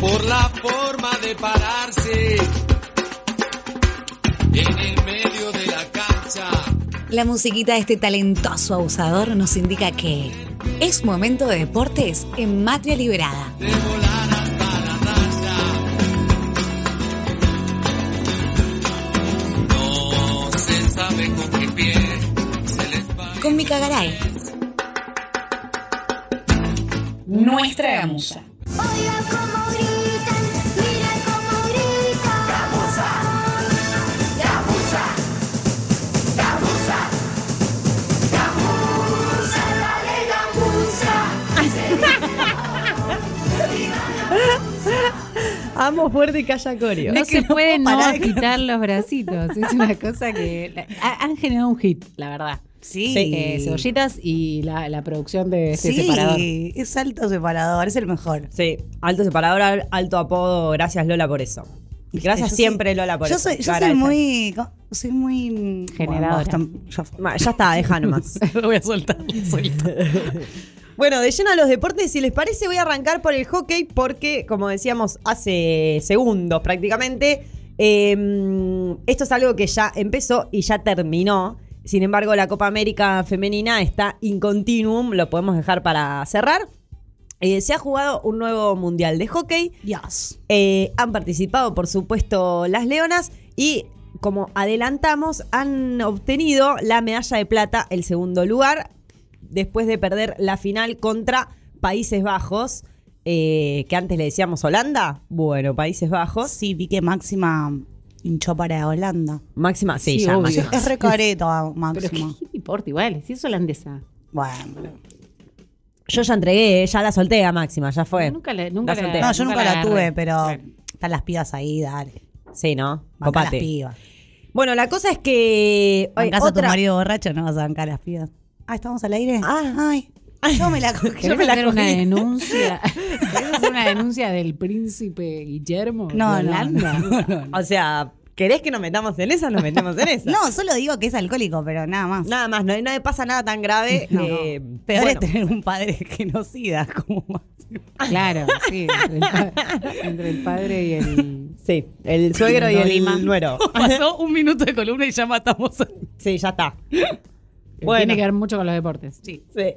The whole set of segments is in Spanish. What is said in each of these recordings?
por la forma de pararse en el medio de la cancha. La musiquita de este talentoso abusador nos indica que es momento de deportes en Matria Liberada. De volar hasta la raya. No se sabe con qué pie se les va. Con Mica Garay. Nuestra gamusa. Oiga cómo gritan, mira cómo gritan. Gamuza, gamuza, gamuza, gamuza, dale gamuza. Amo fuerte y calla coreo. No se no puede puedo no parar quitar los bracitos. Es una cosa que la- han generado un hit, la verdad. Sí. Eh, cebollitas y la, la producción de este sí, separador. es alto separador, es el mejor. Sí, alto separador, al- alto apodo. Gracias Lola por eso. Gracias Yo siempre soy- Lola por yo eso. Soy, yo soy muy. Soy muy. Generadora. Bueno, ya está, deja nomás. Lo voy a soltar. Bueno, de lleno a los deportes, si les parece, voy a arrancar por el hockey porque, como decíamos hace segundos prácticamente, eh, esto es algo que ya empezó y ya terminó. Sin embargo, la Copa América femenina está in continuum, lo podemos dejar para cerrar. Eh, se ha jugado un nuevo mundial de hockey. Dios. Eh, han participado, por supuesto, las Leonas y, como adelantamos, han obtenido la medalla de plata, el segundo lugar, después de perder la final contra Países Bajos, eh, que antes le decíamos Holanda. Bueno, Países Bajos. Sí, vi que Máxima hinchó para Holanda. Máxima, sí, Sí, ya, obvio. Máxima. Es recareta, Pero Máxima. ¿qué importa igual? Si es holandesa. Bueno, pero- Yo ya entregué, ya la solté a Máxima, ya fue. Nunca la, nunca La solté. No, yo nunca la tuve, pero Claro. están las pibas ahí, dale. Sí, ¿no? Banca las Copate. pibas. Bueno, la cosa es que. oye, Bancás a tu otra- marido borracho, no vas a bancar las pibas. Ah, ¿estamos al aire? Ah. Ay, yo me la cogí. ¿Querés me la hacer una cogí. denuncia? ¿Querés hacer una denuncia del príncipe Guillermo No, de Holanda? no, no, no. O sea, ¿querés que nos metamos en esa? Nos metemos en esa. No, solo digo que es alcohólico, pero nada más. Nada más, no, no pasa nada tan grave. Eh, Peor bueno, es tener un padre genocida como. Claro, sí, entre el, pa- entre el padre y el... Sí, el suegro y el nuero. Pasó un minuto de columna y ya matamos. Sí, ya está. Bueno. Tiene que ver mucho con los deportes. Sí. Sí.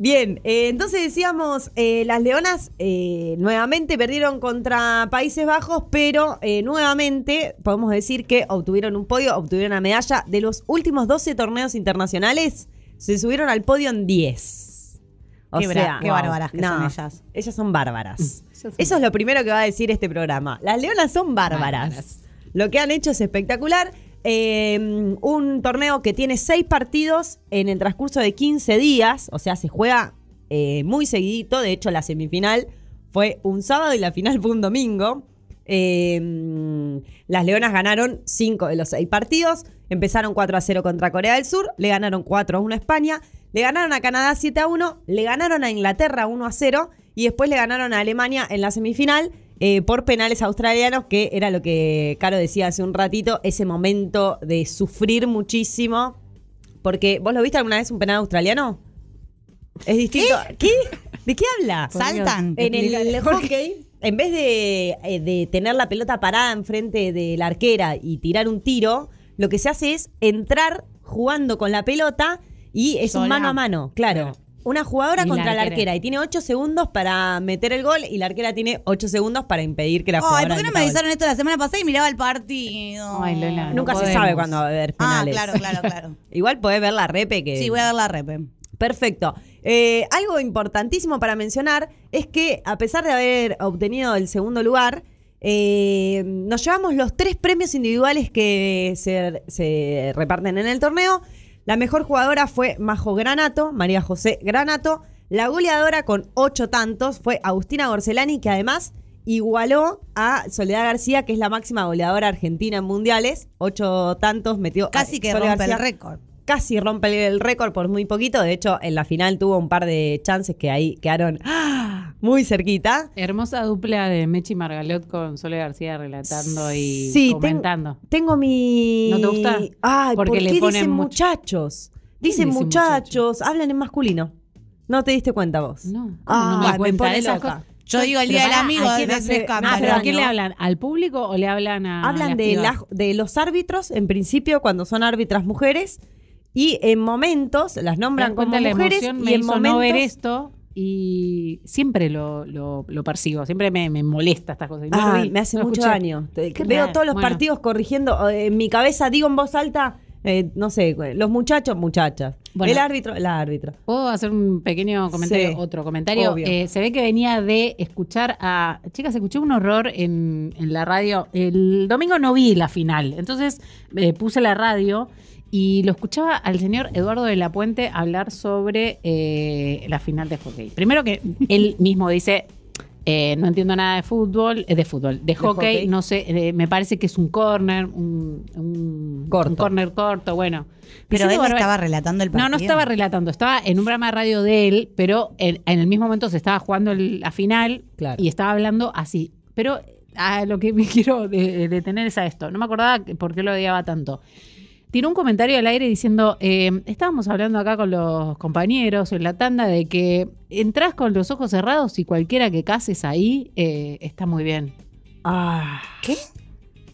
Bien, eh, entonces decíamos, eh, las Leonas eh, nuevamente perdieron contra Países Bajos, pero nuevamente podemos decir que obtuvieron un podio, obtuvieron una medalla. De los últimos 12 torneos internacionales, se subieron al podio en 10. O Qué sea, qué bárbaras que son ellas. Ellas son bárbaras. Son Eso es lo primero que va a decir este programa. Las Leonas son bárbaras. Bárbaras. Lo que han hecho es espectacular. Eh, un torneo que tiene seis partidos en el transcurso de 15 días, o sea, se juega eh, muy seguidito. De hecho, la semifinal fue un sábado y la final fue un domingo. Eh, las Leonas ganaron cinco de los seis partidos. Empezaron 4 a 0 contra Corea del Sur, le ganaron 4 a 1 a España, le ganaron a Canadá 7 a 1, le ganaron a Inglaterra 1 a 0 y después le ganaron a Alemania en la semifinal eh, por penales australianos, que era lo que Caro decía hace un ratito, ese momento de sufrir muchísimo. Porque, ¿vos lo viste alguna vez un penal australiano? Es distinto. ¿Qué? ¿De qué habla? Por Dios. Saltan. En el hockey, en vez de, eh, de tener la pelota parada enfrente de la arquera y tirar un tiro, lo que se hace es entrar jugando con la pelota y es un mano a mano, claro. Una jugadora Y contra la arquera. arquera y tiene 8 segundos para meter el gol y la arquera tiene 8 segundos para impedir que la Ay, jugadora ¿por qué no me avisaron esto la semana pasada y miraba el partido? Ay, Lola, no Nunca se podemos. sabe cuándo va a haber Ah, penales. claro, claro, claro. Igual podés ver la repe que Sí, voy a dar la repe. Perfecto. Eh, algo importantísimo para mencionar es que a pesar de haber obtenido el segundo lugar, eh, nos llevamos los tres premios individuales que se, se reparten en el torneo. La mejor jugadora fue Majo Granato, María José Granato. La goleadora con ocho tantos fue Agustina Gorcelani, que además igualó a Soledad García, que es la máxima goleadora argentina en mundiales. Ocho tantos metió. Casi que Soledad rompe el récord. casi rompe el récord por muy poquito. De hecho, en la final tuvo un par de chances que ahí quedaron ¡ah! Muy cerquita. Hermosa dupla de Mechi Margalot con Sole García relatando y Sí, comentando. Tengo mi. ¿No te gusta? Ay, Porque ¿por le qué ponen dicen muchachos? Dicen dice muchachos, hablan en masculino. No te diste cuenta vos. No, Ah, no me me cuenta pone de esas loca. cosas. Yo digo el día del amigo, ¿a quién no hace- Ah, pero ¿a quién le hablan? ¿Al público o le hablan a Hablan de, la- los árbitros, en principio, cuando son árbitras mujeres, y en momentos las nombran como la mujeres emoción y me en hizo momentos no ver esto y siempre lo, lo, lo persigo, siempre me, me molesta estas cosas. No Ah, vi, me hace no mucho escuché. daño. Veo raro. todos los Bueno. partidos corrigiendo. En mi cabeza digo en voz alta, eh, no sé, los muchachos, muchachas. Bueno. el árbitro, el árbitro. ¿Puedo hacer un pequeño comentario? Sí, Otro comentario. Eh, se ve que venía de escuchar a. Chicas, escuché un horror en, en la radio. El domingo no vi la final. Entonces eh, puse la radio y lo escuchaba al señor Eduardo de la Puente hablar sobre eh, la final de hockey. Primero que él mismo dice. eh, no entiendo nada de fútbol, eh, de fútbol, de hockey, hockey. no sé, eh, me parece que es un corner, un, un, Corto. un corner corto, bueno. Pero él estaba relatando el partido. no, no estaba relatando, estaba en un programa de radio de él, pero en, en el mismo momento se estaba jugando el- la final Claro. y estaba hablando así. Pero a lo que me quiero de- detener es a esto. No me acordaba por qué lo odiaba tanto. Tiró un comentario al aire diciendo, eh, estábamos hablando acá con los compañeros en la tanda de que entras con los ojos cerrados y cualquiera que cases ahí eh, está muy bien. Ah, ¿Qué?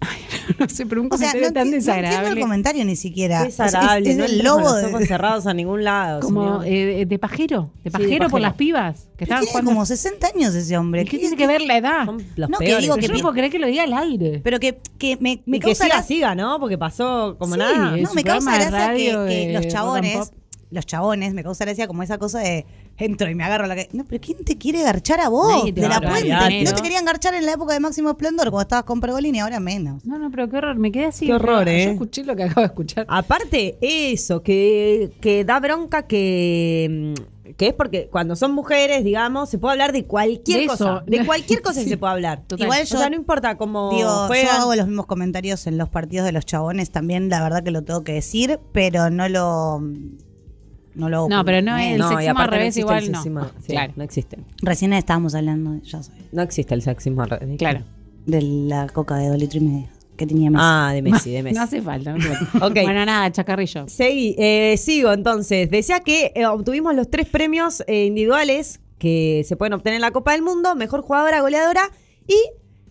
no sé, pero un O sea, comentario no, tan enti- no entiendo el desagradable. comentario ni siquiera. qué Es- desagradable. Es, es no el lobo los de. ojos cerrados a ningún lado. como eh, de pajero, de de pajero por pajero. las pibas que estaban Tiene jugando. como 60 años ese hombre. ¿Qué tiene que ver la edad? Son los No, que peores. digo Pero que yo no puedo creer que lo diga al aire. Pero que, que me, me Y que causa siga, gracia- siga, ¿no? Porque pasó como Sí, nada. No, me causa gracia que, que los chabones, pop. Los chabones, me causa gracia como esa cosa de entro y me agarro la que. No, pero ¿quién te quiere garchar a vos? Nadie te de va a la puente. garchar. No te querían garchar en la época de máximo esplendor cuando estabas con Pergolini, ahora menos. No, no, pero qué horror, me quedé así. Qué horror, pero ¿eh? Yo escuché lo que acabo de escuchar. Aparte, eso, que, que da bronca que, mm, que es porque cuando son mujeres, digamos, se puede hablar de cualquier De eso. cosa. De cualquier cosa se puede hablar. Total. Igual O yo sea, no importa cómo Digo, yo juegan. hago los mismos comentarios en los partidos de los chabones también, la verdad que lo tengo que decir, pero no lo. No lo. No, pero no eh, el no, y sexismo aparte al revés existe igual el no. sexismo- sí, Claro. No existe. Recién estábamos hablando, de- ya soy, No existe el sexismo al revés. Claro. de la coca de dos litros y medio que tenía Messi. Ah, de Messi, de Messi. No hace falta. No hace falta. Ok. Bueno, nada, chacarrillo. Segui- eh, sigo entonces. Decía que eh, obtuvimos los tres premios eh, individuales que se pueden obtener en la Copa del Mundo: mejor jugadora goleadora y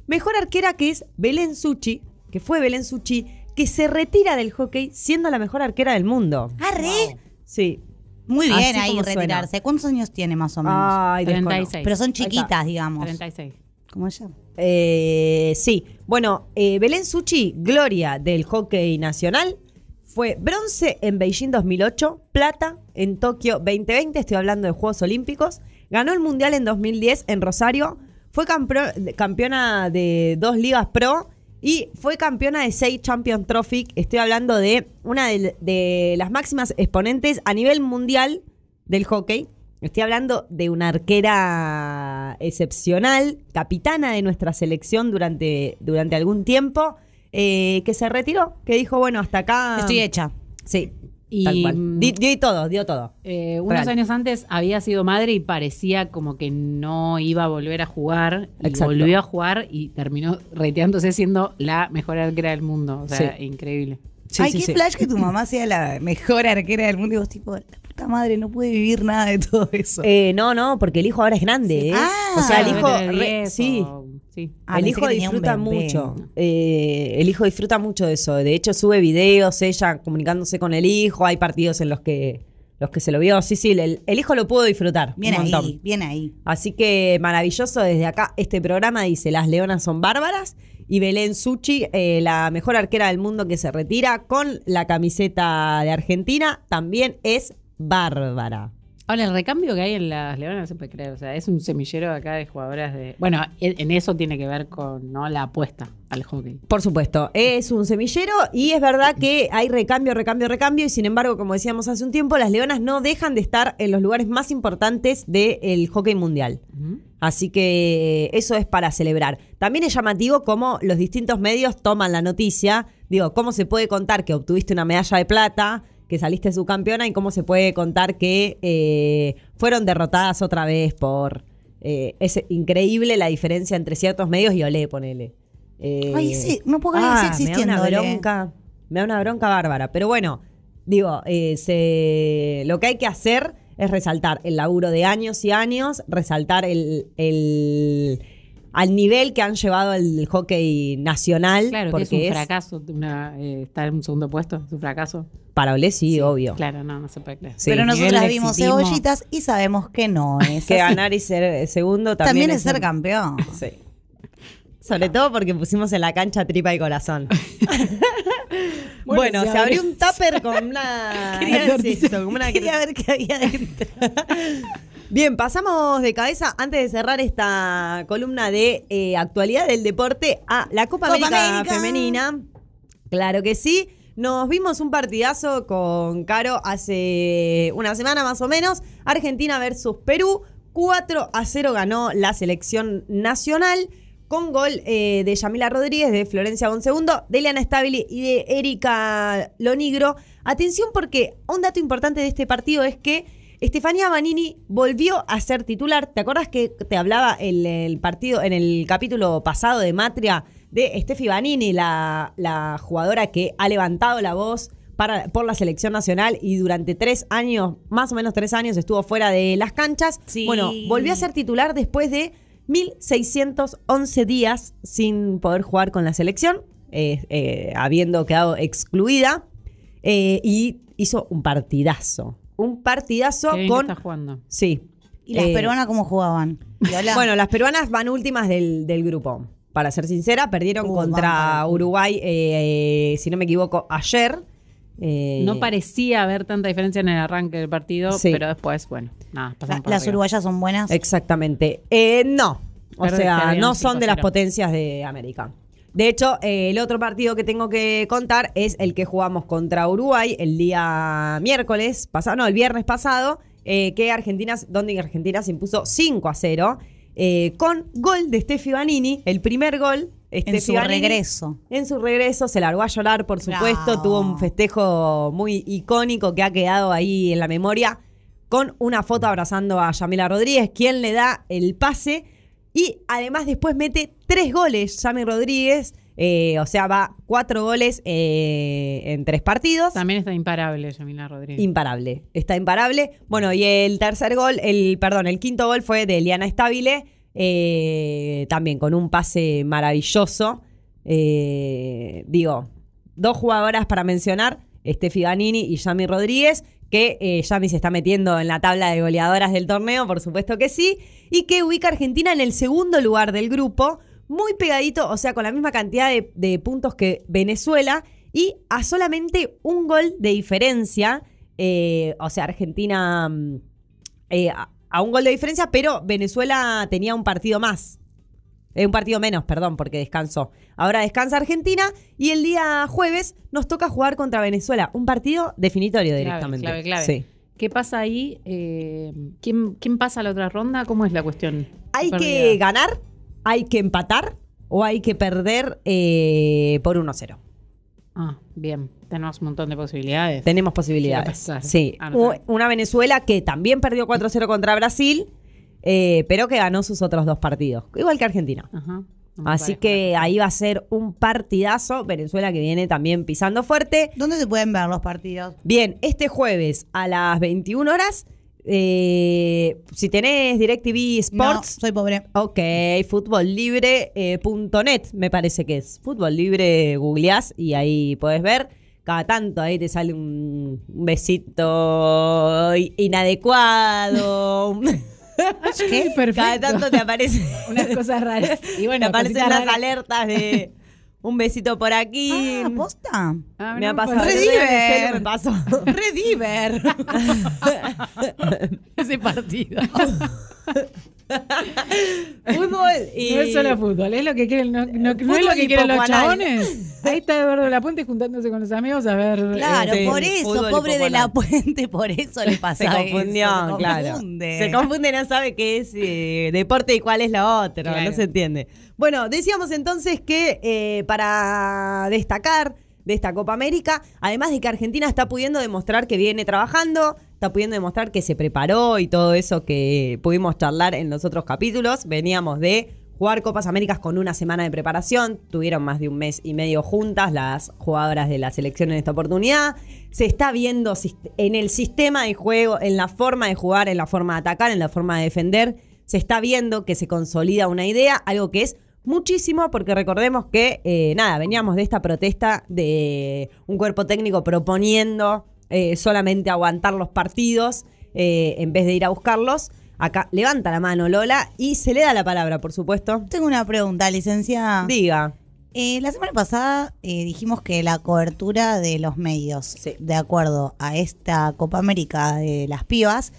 mejor arquera, que es Belén Suchi, que fue Belén Suchi, que se retira del hockey siendo la mejor arquera del mundo. ¡Arre! Sí. Muy bien Así ahí como suena. retirarse. ¿Cuántos años tiene más o menos? Ay, 36. desconozco. pero son Ahí está. chiquitas, digamos. 36. ¿Cómo se llama? Eh, sí, bueno, eh, Belén Suchi, gloria del hockey nacional, fue bronce en Beijing 2008, plata en Tokio 2020, estoy hablando de Juegos Olímpicos, ganó el Mundial en 2010 en Rosario, fue campro- campeona de dos ligas pro y fue campeona de seis Champions Trophy, estoy hablando de una de, de las máximas exponentes a nivel mundial del hockey. Estoy hablando de una arquera excepcional, capitana de nuestra selección durante, durante algún tiempo, eh, que se retiró, que dijo, bueno, hasta acá... Estoy hecha. Sí, Y, mm, Di- dio todo, dio todo. Eh, unos Real. años antes había sido madre y parecía como que no iba a volver a jugar. Y Exacto. volvió a jugar y terminó reteándose siendo la mejor arquera del mundo. O sea, Sí. increíble. Sí, Ay, sí, qué sí. flash que tu mamá sea la mejor arquera del mundo y vos tipo, la puta madre, no puede vivir nada de todo eso. Eh, no, no, porque el hijo ahora es grande, ¿eh? Ah. o sea, el Debe hijo... tener re- 10 sí, o- sí. Ah, el hijo disfruta mucho. Eh, el hijo disfruta mucho de eso. De hecho, sube videos, ella comunicándose con el hijo. Hay partidos en los que los que se lo vio. Sí, sí, el, el hijo lo pudo disfrutar. Bien un ahí, montón. bien ahí. Así que maravilloso desde acá. Este programa dice: Las leonas son bárbaras. Y Belén Suchi, eh, la mejor arquera del mundo que se retira con la camiseta de Argentina, también es bárbara. Ahora, el recambio que hay en las Leonas no se puede creer. O sea, es un semillero acá de jugadoras de. Bueno, en, eso tiene que ver con ¿no? la apuesta al hockey. Por supuesto, es un semillero y es verdad que hay recambio, recambio, recambio y sin embargo, como decíamos hace un tiempo, las leonas no dejan de estar en los lugares más importantes del hockey mundial. Así que eso es para celebrar. También es llamativo cómo los distintos medios toman la noticia. Digo, cómo se puede contar que obtuviste una medalla de plata, que saliste subcampeona y cómo se puede contar que eh, fueron derrotadas otra vez por... eh, es increíble la diferencia entre ciertos medios y Olé, ponele. Eh, Ay, sí, no puedo creer que siga me da existiendo, una bronca, me da una bronca bárbara. Pero bueno, digo, se- lo que hay que hacer es resaltar el laburo de años y años, resaltar el, el- al nivel que han llevado el hockey nacional. Claro, que porque es un fracaso una, eh, estar en un segundo puesto, es un fracaso. Para Olé sí, obvio. Claro, no, no se puede creer. Sí. Pero nosotras vimos cebollitas y sabemos que no es. Que así. ganar y ser eh, segundo también, También es ser campeón. Sí. Sobre todo porque pusimos en la cancha tripa y corazón. Bueno, Bueno, se se, abrió- un tupper con una. Quería, ¿qué es eso? Como una quería ver qué había dentro. Bien, pasamos de cabeza antes de cerrar esta columna de eh, actualidad del deporte a la Copa, Copa América, América. femenina. Claro que sí. Nos vimos un partidazo con Caro hace una semana más o menos. Argentina versus Perú. 4 a 0 ganó la selección nacional con gol eh, de Yamila Rodríguez, de Florencia Bonsegundo, de Eliana Stabili y de Erika Lonigro. Atención porque un dato importante de este partido es que Estefanía Banini volvió a ser titular. ¿Te acuerdas que te hablaba el, el partido en el capítulo pasado de Matria de Steffi Banini, la, la jugadora que ha levantado la voz para, por la selección nacional y durante tres años, más o menos tres años, estuvo fuera de las canchas? Sí. Bueno, volvió a ser titular después de 1.611 días sin poder jugar con la selección, eh, eh, habiendo quedado excluida, eh, y hizo un partidazo. Un partidazo Qué bien con... que está jugando. Sí. ¿Y las Eh, peruanas cómo jugaban? Bueno, las peruanas van últimas del, del grupo. Para ser sincera, perdieron Uh, contra van. Uruguay, eh, si no me equivoco, ayer. Eh, No parecía haber tanta diferencia en el arranque del partido, Sí. pero después, bueno, nada, La- las arriba. uruguayas son buenas. Exactamente. Eh, no. O sea, no son de las 5-0. potencias de América. De hecho, eh, el otro partido que tengo que contar es el que jugamos contra Uruguay el día miércoles pasado, no, el viernes pasado, eh, que Argentina, donde Argentina se impuso 5 a 0, eh, con gol de Steffi Banini, el primer gol. en su regreso. En su regreso se largó a llorar, por supuesto. Bravo. Tuvo un festejo muy icónico que ha quedado ahí en la memoria con una foto abrazando a Yamila Rodríguez, quien le da el pase. Y además después mete tres goles, Yami Rodríguez. eh, o sea, va cuatro goles eh, en tres partidos. También está imparable Yamila Rodríguez. Imparable. Está imparable. Bueno, y el tercer gol, el, perdón, el quinto gol fue de Eliana Stabile, eh, también con un pase maravilloso. Digo, dos jugadoras para mencionar, Steffi Ganini y Yami Rodríguez, que Yami se está metiendo en la tabla de goleadoras del torneo, por supuesto que sí, y que ubica a Argentina en el segundo lugar del grupo, muy pegadito, o sea, con la misma cantidad de, de puntos que Venezuela, y a solamente un gol de diferencia, eh, o sea, Argentina mm, eh, a, a un gol de diferencia, pero Venezuela tenía un partido más. Eh, un partido menos, perdón, porque descansó. Ahora descansa Argentina y el día jueves nos toca jugar contra Venezuela. Un partido definitorio Clave, directamente. clave, clave. Sí. ¿Qué pasa ahí? ¿quién, quién pasa a la otra ronda? ¿Cómo es la cuestión? Hay que ganar, hay que empatar o hay que perder eh, por 1-0. Ah, bien. Tenemos un montón de posibilidades. Tenemos ¿Qué posibilidades. Sí. Una Venezuela que también perdió 4-0 contra Brasil, eh, pero que ganó sus otros dos partidos. Igual que Argentina. Ajá. No Así parece. que ahí va a ser un partidazo. Venezuela que viene también pisando fuerte. ¿Dónde se pueden ver los partidos? Bien, este jueves a las 21 horas, eh, si tenés DirecTV Sports, No, soy pobre. ok, futbollibre.net me parece que es. Fútbol Libre, googleás y ahí podés ver. Cada tanto ahí te sale un, un besito inadecuado. ¿Qué? Perfecto. Cada tanto te aparece Unas cosas raras. Y bueno, te aparecen raras. alertas de un besito por aquí. Ah, ¿posta? Ah, me ha pasado. Rediver. me pasó. Rediver. ese partido. Fútbol y. No es solo fútbol, es lo que quieren, no, no- no es Fútbol lo que y quieren los chabones. Ahí está Eduardo de la Puente juntándose con los amigos a ver. Claro, Sí, por eso, pobre de la puente, por eso le pasa Se confundió, eso, se claro. confunde. Se confunde, no sabe qué es eh, deporte y cuál es lo otro, Claro. no se entiende. Bueno, decíamos entonces que eh, para destacar de esta Copa América, además de que Argentina está pudiendo demostrar que viene trabajando, está pudiendo demostrar que se preparó y todo eso que pudimos charlar en los otros capítulos, veníamos de jugar Copas Américas con una semana de preparación. Tuvieron más de un mes y medio juntas las jugadoras de la selección en esta oportunidad. Se está viendo en el sistema de juego, en la forma de jugar, en la forma de atacar, en la forma de defender. Se está viendo que se consolida una idea, algo que es muchísimo, porque recordemos que, eh, nada, veníamos de esta protesta de un cuerpo técnico proponiendo eh, solamente aguantar los partidos eh, en vez de ir a buscarlos. Acá levanta la mano Lola y se le da la palabra, por supuesto. Tengo una pregunta, licenciada. Diga. Eh, la semana pasada eh, dijimos que la cobertura de los medios, Sí. de acuerdo a esta Copa América de las pibas,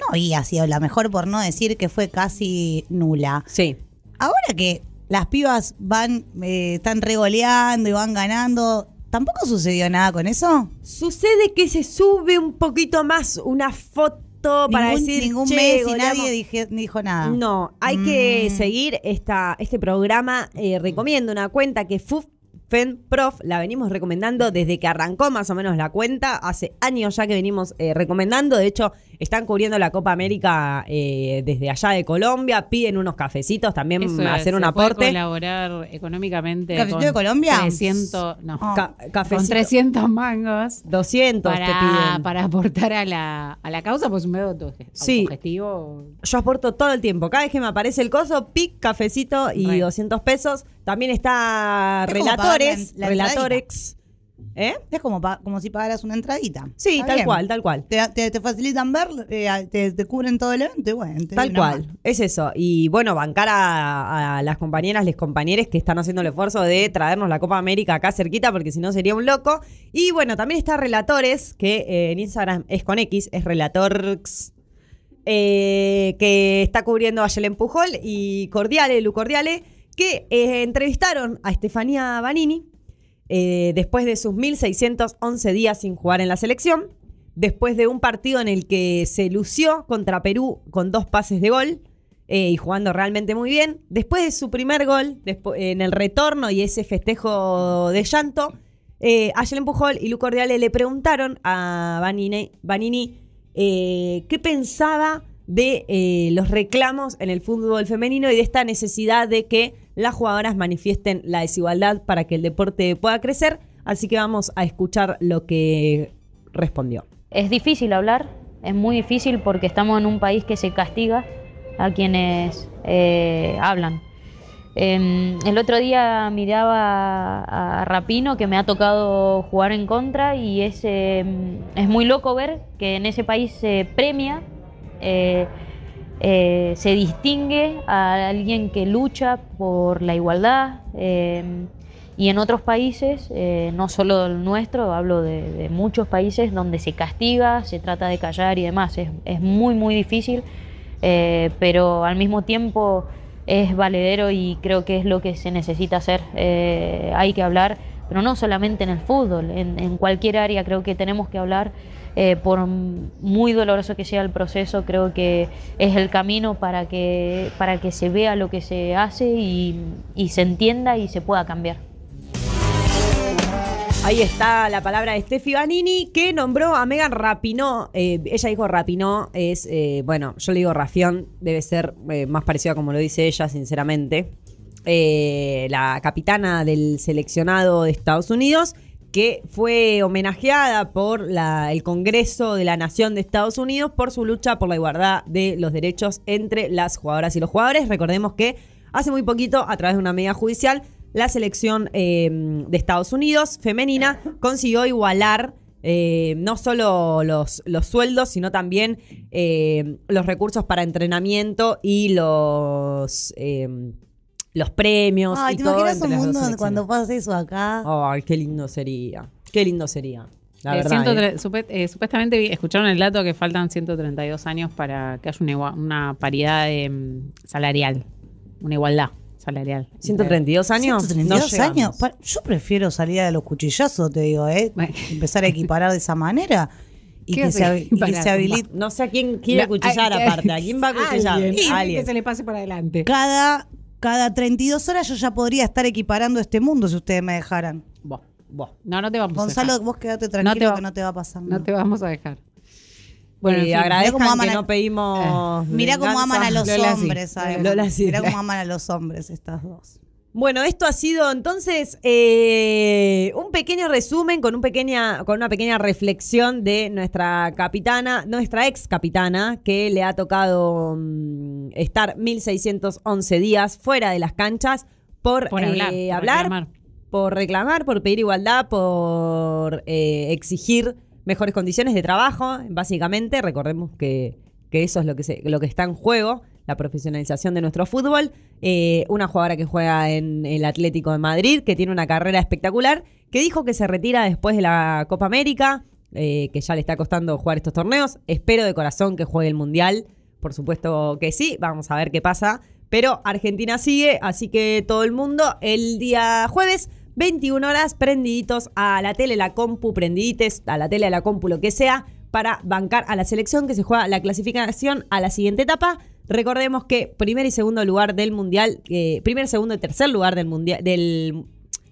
no había sido la mejor, por no decir que fue casi nula. Sí. Ahora que las pibas van, eh, están regoleando y van ganando, ¿tampoco sucedió nada con eso? Sucede que se sube un poquito más una foto para ningún, decir ningún "Che, mes y goleamos". nadie dije- dijo nada. No, hay que Mm. seguir esta, este programa. Eh, recomiendo una cuenta que FUFenProf la venimos recomendando desde que arrancó más o menos la cuenta. Hace años ya que venimos eh, recomendando. De hecho, están cubriendo la Copa América eh, desde allá de Colombia. Piden unos cafecitos también Eso es, hacer un se puede aporte. colaborar económicamente. ¿Cafecito con de Colombia? 300, no. Ah. Ca- Con cafecito. 300 mangos. 200 te Para, piden. para aportar a la, a la causa, pues un medio Sí. autogestivo. Yo aporto todo el tiempo. Cada vez que me aparece el coso, pic, cafecito y Re. 200 pesos. También está Relatores. la- la Relatores. ¿Eh? Es como, pa- como si pagaras una entradita. Sí, Está tal bien. cual, tal cual. Te, te- te facilitan ver, eh, te, te cubren todo el evento y bueno. te Tal cual, es eso. Y bueno, bancar a, a las compañeras, les compañeros que están haciendo el esfuerzo de traernos la Copa América acá cerquita, porque si no sería un loco. Y bueno, también está Relatores, que eh, en Instagram es con X, es Relatorx, eh, que está cubriendo a Yelen Pujol y Cordiale, Lu Cordiale, que entrevistaron a Estefanía Banini eh, después de sus 1.611 días sin jugar en la selección, después de un partido en el que se lució contra Perú con dos pases de gol eh, y jugando realmente muy bien, después de su primer gol en el retorno y ese festejo de llanto, eh, Pujol y Lu Cordiale le preguntaron a Vanini, eh, qué pensaba de los reclamos en el fútbol femenino y de esta necesidad de que las jugadoras manifiesten la desigualdad para que el deporte pueda crecer. Así que vamos a escuchar lo que respondió. Es difícil hablar, es muy difícil porque estamos en un país que se castiga a quienes eh, hablan. Eh, el otro día miraba a, Rapino que me ha tocado jugar en contra y es, eh, es muy loco ver que en ese país se premia, eh, se distingue a alguien que lucha por la igualdad. eh, y en otros países, eh, no solo el nuestro, hablo de, muchos países donde se castiga, se trata de callar y demás. Es, es muy, muy difícil, pero al mismo tiempo es valedero y creo que es lo que se necesita hacer. Hay que hablar, pero no solamente en el fútbol, en, cualquier área creo que tenemos que hablar. eh, por muy doloroso que sea el proceso, creo que es el camino para que, para que se vea lo que se hace y, se entienda y se pueda cambiar. Ahí está la palabra de Steffi Vanini, que nombró a Megan Rapinó. Eh, ella dijo Rapinó, es, eh, bueno, yo le digo Rafión, debe ser eh, más parecida como lo dice ella, sinceramente. Eh, la capitana del seleccionado de Estados Unidos, que fue homenajeada por el Congreso de la Nación de Estados Unidos por su lucha por la igualdad de los derechos entre las jugadoras y los jugadores. Recordemos que hace muy poquito, a través de una medida judicial, la selección eh, de Estados Unidos femenina consiguió igualar eh, no solo los, los sueldos, sino también eh, los recursos para entrenamiento y los, eh, los premios. Ay, y ¿te todo imaginas entre un las dos mundo donde selecciones. cuando pase eso acá? Ay, qué lindo sería. Qué lindo sería. La Eh, verdad. 103 ¿eh? supe- eh, supuestamente vi- escucharon el dato que faltan 132 años para que haya una, igua- una paridad de, mm, salarial, una igualdad salarial. 132 años. 132 no llegamos. años. Pa- Yo prefiero salir a los cuchillazos, te digo, ¿eh? Bueno. Empezar a equiparar de esa manera y ¿Qué que, vas se, y que equiparar? se habilite. No sé a quién quiere La- cuchillar aparte. ¿A quién va a cuchillar? Alguien, Alguien. Que se le pase para adelante. Cada, cada 32 horas yo ya podría estar equiparando este mundo si ustedes me dejaran. Vos. Vos. No, no te vamos a Gonzalo, dejar. vos quedate No tranquilo va- que no te va a pasar No nada. te vamos a dejar. Bueno, Eh, cómo aman que a- no pedimos. Mirá cómo aman a los Lola sí. hombres. Lola sí. Mirá cómo aman a los hombres estas dos. Bueno, esto ha sido entonces eh, un pequeño resumen con, un pequeña, con una pequeña reflexión de nuestra capitana, nuestra ex capitana, que le ha tocado mm, estar 1611 días fuera de las canchas por, Por hablar, eh, por hablar, reclamar. por reclamar, por pedir igualdad, por eh, exigir mejores condiciones de trabajo, básicamente. Recordemos que, que eso es lo que, se, lo que está en juego, la profesionalización de nuestro fútbol. Eh, una jugadora que juega en el Atlético de Madrid, que tiene una carrera espectacular, que dijo que se retira después de la Copa América, eh, que ya le está costando jugar estos torneos. Espero de corazón que juegue el Mundial. Por supuesto que sí, vamos a ver qué pasa. Pero Argentina sigue, así que todo el mundo el día jueves, 21 horas, prendiditos a la tele, la compu, prendidites, a la tele, a la compu, lo que sea, para bancar a la selección que se juega la clasificación a la siguiente etapa. Recordemos que primer y segundo lugar del Mundial, eh, primer, segundo y tercer lugar del mundial, del,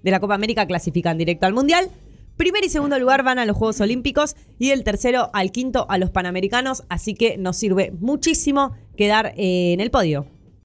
de la Copa América clasifican directo al Mundial. Primer y segundo lugar van a los Juegos Olímpicos y el tercero al quinto a los Panamericanos, así que nos sirve muchísimo quedar eh, en el podio.